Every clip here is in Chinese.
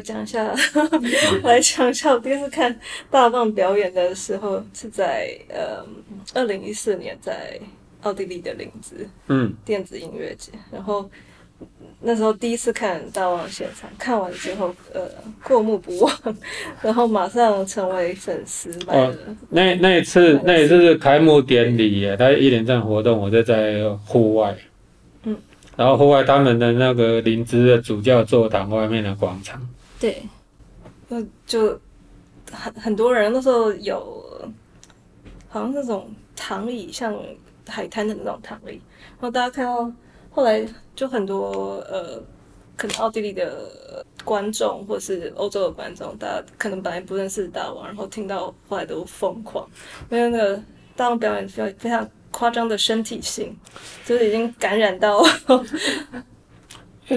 来讲一下，来讲一下，我第一次看大棒表演的时候是在呃二零一四年在奥地利的林兹，嗯，电子音乐节，然后那时候第一次看大棒现场，看完之后呃过目不忘，然后马上成为粉丝。哦，那那一次那一次是开幕典礼耶，他一连串活动我就在户外。然后户外他们的那个林芝的主教座堂外面的广场，对，那就很很多人那时候有，好像那种躺椅，像海滩的那种躺椅。然后大家看到后来就很多呃，可能奥地利的观众或是欧洲的观众，大家可能本来不认识大王，然后听到后来都疯狂，因为那个大王表演非常非常。夸张的身体性，就是已经感染到。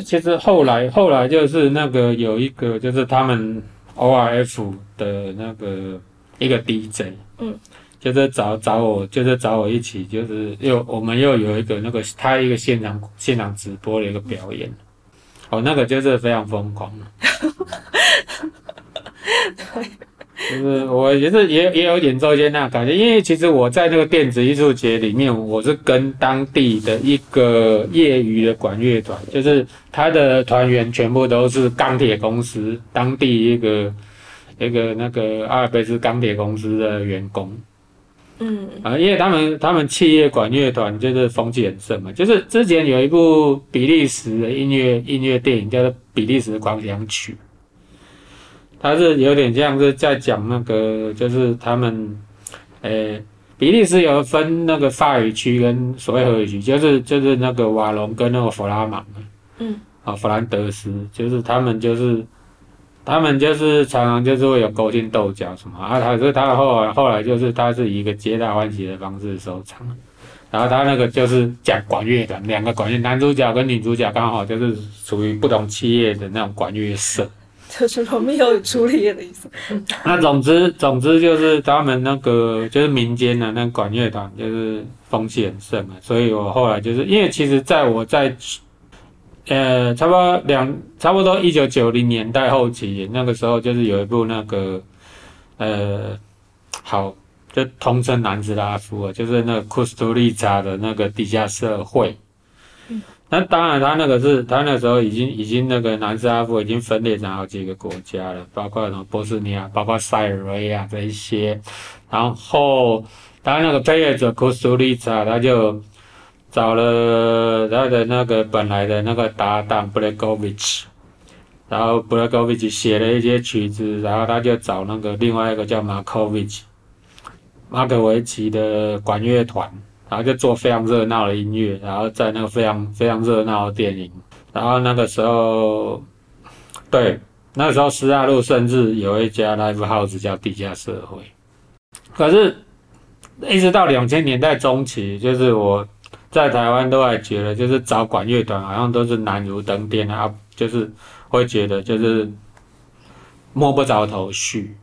其实后来后来就是那个有一个就是他们 ORF 的那个一个 DJ，嗯，就是找找我，就是找我一起，就是又我们又有一个那个他一个现场现场直播的一个表演，哦，那个就是非常疯狂。对。就是我也是也也有一点做一些那感觉，因为其实我在那个电子艺术节里面，我是跟当地的一个业余的管乐团，就是他的团员全部都是钢铁公司当地一个一个那个阿尔卑斯钢铁公司的员工，嗯啊，因为他们他们企业管乐团就是风气很盛嘛，就是之前有一部比利时的音乐音乐电影叫做《比利时狂想曲》。他是有点像是在讲那个，就是他们，呃、欸，比利时有分那个法语区跟所谓荷语区，就是就是那个瓦隆跟那个弗拉芒，嗯，啊，弗兰德斯，就是他们就是，他们就是常常就是会有勾心斗角什么啊，他是他后来后来就是他是以一个皆大欢喜的方式收场，然后他那个就是讲管乐的两个管乐男主角跟女主角刚好就是属于不同企业的那种管乐社。就是罗密欧与朱丽叶的意思。那总之，总之就是他们那个就是民间的那管乐团，就是风气很盛嘛。所以我后来就是因为其实在我在呃差不多两差不多一九九零年代后期那个时候，就是有一部那个呃好就通称南斯拉夫，就是那个库斯图利扎的那个地下社会。那当然，他那个是他那时候已经已经那个南斯拉夫已经分裂成好几个国家了，包括什么波斯尼亚，包括塞尔维亚这一些。然后他那个配乐者库斯图里扎，他就找了他的那个本来的那个搭档布雷戈维奇，然后布雷戈维奇写了一些曲子，然后他就找那个另外一个叫马科维奇，马可维奇的管乐团。然后就做非常热闹的音乐，然后在那个非常非常热闹的电影，然后那个时候，对，那个时候斯大路甚至有一家 live house 叫地下社会。可是，一直到两千年代中期，就是我在台湾都还觉得，就是找管乐团好像都是难如登天啊，就是会觉得就是摸不着头绪，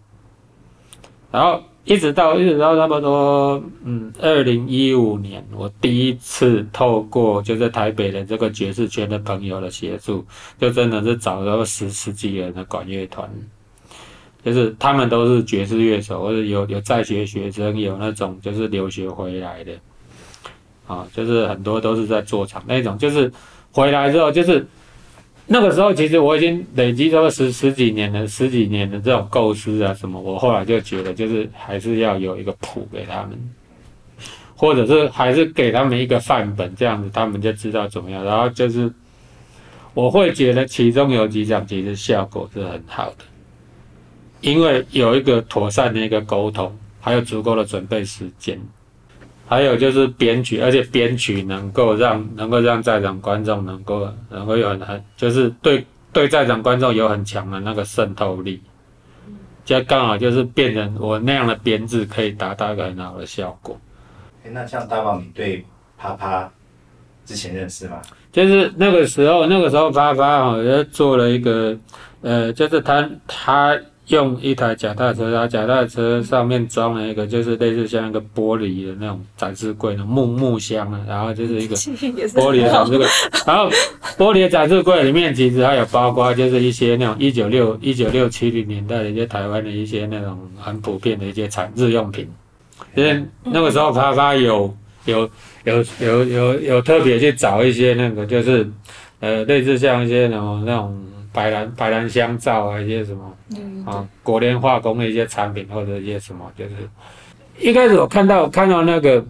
然后。一直到一直到差不多，嗯，二零一五年，我第一次透过就是台北的这个爵士圈的朋友的协助，就真的是找到十十几人的管乐团，就是他们都是爵士乐手，或者有有在学学生，有那种就是留学回来的，啊，就是很多都是在做场那种，就是回来之后就是。那个时候，其实我已经累积了十十几年的十几年的这种构思啊，什么，我后来就觉得，就是还是要有一个谱给他们，或者是还是给他们一个范本，这样子他们就知道怎么样。然后就是，我会觉得其中有几场其实效果是很好的，因为有一个妥善的一个沟通，还有足够的准备时间。还有就是编曲，而且编曲能够让能够让在场观众能够能够有很很就是对对在场观众有很强的那个渗透力，就刚好就是变成我那样的编制可以达到一个很好的效果。欸、那像大宝，你对啪啪之前认识吗？就是那个时候，那个时候啪啪好像做了一个呃，就是他他用一台脚踏车，然后脚踏车上面装了一个，就是类似像一个玻璃的那种展示柜的木木箱啊，然后就是一个 玻璃的展示柜，然后玻璃的展示柜里面其实还有包括就是一些那种一九六一九六七零年代的一些台湾的一些那种很普遍的一些产日用品，因为那个时候啪啪有有有有有有特别去找一些那个就是呃类似像一些那种那种。百兰白兰香皂啊，一些什么，嗯，啊，国联化工的一些产品或者一些什么，就是一开始我看到看到那个，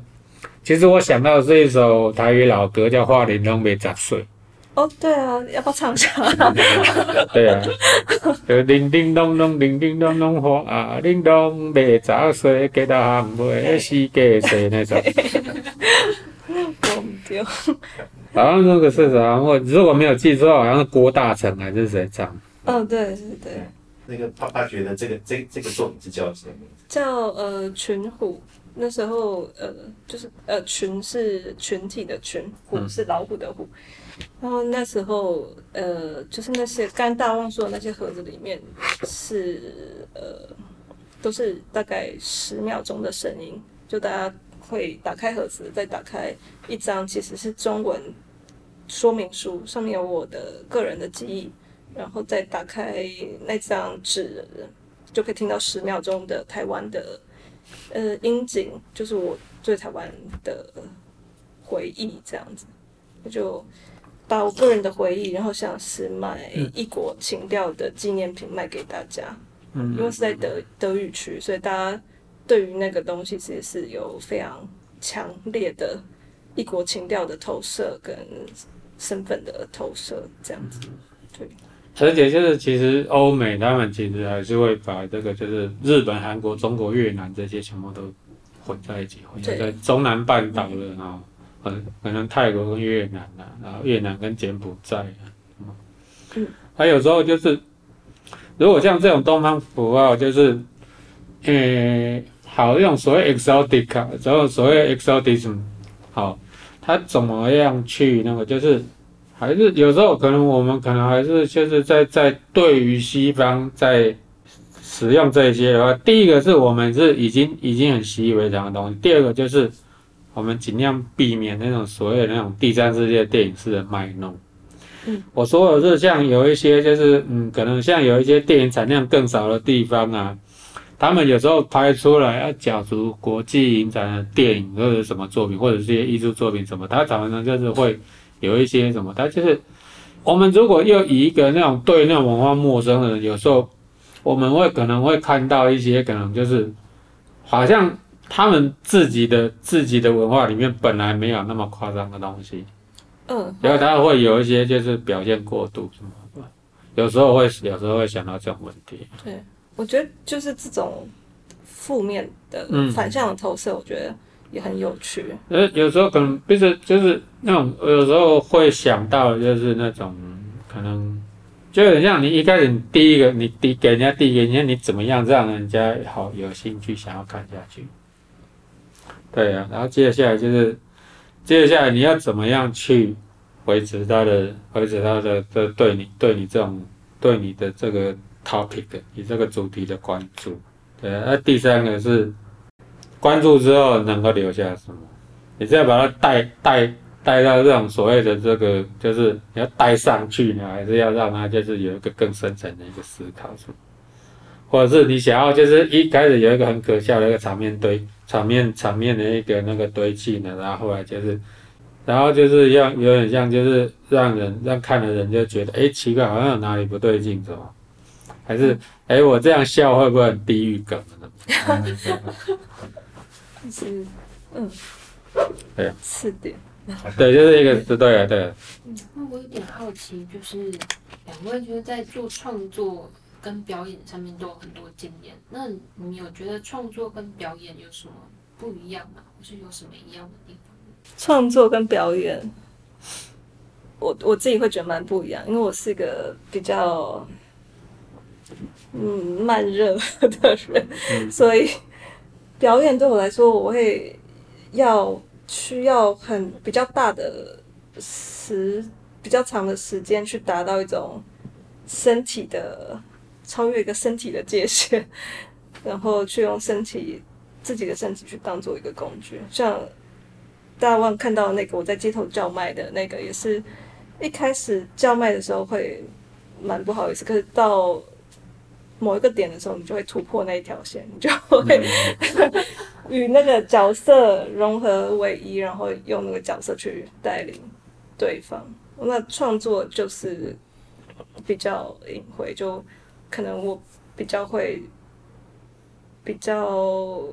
其实我想到是一首台语老歌，叫《花莲东北杂碎》。哦，对啊，要不要唱一下？对啊，就叮叮咚咚，叮叮咚咚，花啊，叮咚北杂碎，给他行会死给谁那种。忘掉。好像那个是啥？我如果没有记错，好像是郭大成还是谁唱？嗯，对对对。那个他他觉得这个这这个作品是叫什么名字？叫呃群虎。那时候呃就是呃群是群体的群，虎是老虎的虎。嗯、然后那时候呃就是那些刚大旺说的那些盒子里面是呃都是大概十秒钟的声音，就大家。会打开盒子，再打开一张，其实是中文说明书，上面有我的个人的记忆，然后再打开那张纸，就可以听到十秒钟的台湾的呃音景，就是我对台湾的回忆这样子，我就把我个人的回忆，然后像是卖异国情调的纪念品卖给大家，嗯，因为是在德德语区，所以大家。对于那个东西，其实是有非常强烈的异国情调的投射跟身份的投射，这样子。对，而且就是其实欧美他们其实还是会把这个就是日本、韩国、中国、越南这些全部都混在一起，混在中南半岛的啊，可能可能泰国跟越南啊，然后越南跟柬埔寨啊，嗯，还有时候就是如果像这种东方符号，就是呃。好，用所谓 exotic 啊，然后所谓 exotism，好，他怎么样去那个，就是还是有时候可能我们可能还是就是在在对于西方在使用这些的话，第一个是我们是已经已经很习以为常的东西，第二个就是我们尽量避免那种所谓的那种第三世界电影式的卖弄。嗯，我说的是像有一些就是嗯，可能像有一些电影产量更少的地方啊。他们有时候拍出来要角逐国际影展的电影或者什么作品，或者是些艺术作品什么，他常常就是会有一些什么，他就是我们如果又以一个那种对那种文化陌生的人，有时候我们会可能会看到一些可能就是好像他们自己的自己的文化里面本来没有那么夸张的东西，嗯，然后他会有一些就是表现过度什么，有时候会有时候会想到这种问题，对。我觉得就是这种负面的反向的投射，我觉得也很有趣。呃、嗯，有时候可能不是，就是那种有时候会想到，就是那种可能就很像你一开始你第一个你第给人家第一个，你看你怎么样让人家好有兴趣想要看下去。对啊，然后接下来就是接下来你要怎么样去维持他的维持他的这对你对你这种对你的这个。Topic 以这个主题的关注，对啊，那第三个是关注之后能够留下什么？你再把它带带带到这种所谓的这个，就是你要带上去呢，还是要让它就是有一个更深层的一个思考，是吗？或者是你想要就是一开始有一个很可笑的一个场面堆场面场面的一个那个堆砌呢，然后后来就是，然后就是要有点像就是让人让看的人就觉得，哎，奇怪，好像有哪里不对劲，是吧？还是哎、欸，我这样笑会不会很地狱梗呢？是，嗯，对啊，是的，对，就是一个，是对啊，对啊。嗯，那我有点好奇，就是两位就是在做创作跟表演上面都有很多经验，那你有觉得创作跟表演有什么不一样吗？或是有什么一样的地方？创作跟表演，我我自己会觉得蛮不一样，因为我是一个比较。嗯，慢热 的人，嗯、所以表演对我来说，我会要需要很比较大的时比较长的时间去达到一种身体的超越一个身体的界限，然后去用身体自己的身体去当做一个工具。像大家望看到那个我在街头叫卖的那个，也是一开始叫卖的时候会蛮不好意思，可是到某一个点的时候，你就会突破那一条线，你就会 与那个角色融合为一，然后用那个角色去带领对方。那创作就是比较隐晦，就可能我比较会比较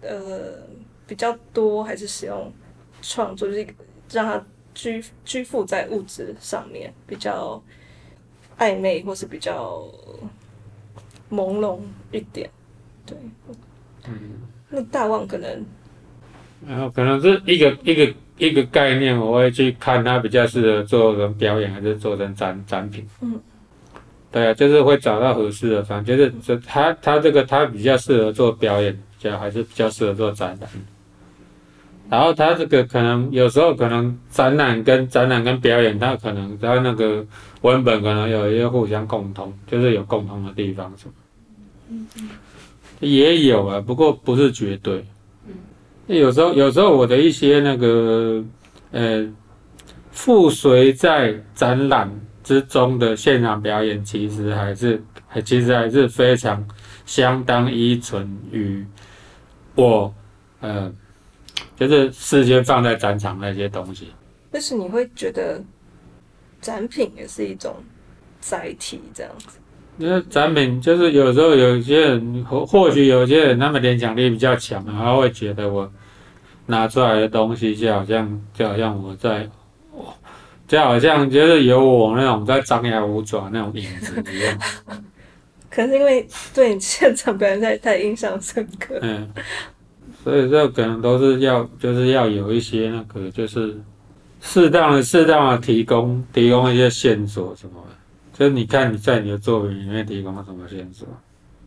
呃比较多，还是使用创作，就是让它居居附在物质上面，比较暧昧或是比较朦胧一点。对，嗯，那大望可能，然后可能是一个一个。一个概念，我会去看它比较适合做成表演，还是做成展展品。嗯，对啊，就是会找到合适的方，就是这它它这个它比较适合做表演，比较还是比较适合做展览。然后他这个可能有时候可能展览跟展览跟表演，它可能他那个文本可能有一些互相共通，就是有共同的地方什么。也有啊，不过不是绝对。有时候，有时候我的一些那个，呃，附随在展览之中的现场表演，其实还是，还其实还是非常相当依存于我，呃，就是事先放在展场那些东西。但是你会觉得展品也是一种载体，这样子。因为展品就是有时候有些人或或许有些人他们联想力比较强，然后会觉得我拿出来的东西就好像就好像我在，就好像就是有我那种在张牙舞爪那种影子一样。可能是因为对你现场表演太太印象深刻。嗯，所以这可能都是要就是要有一些那个就是适当的适当的提供提供一些线索什么的。就是你看你在你的作品里面提供了什么线索？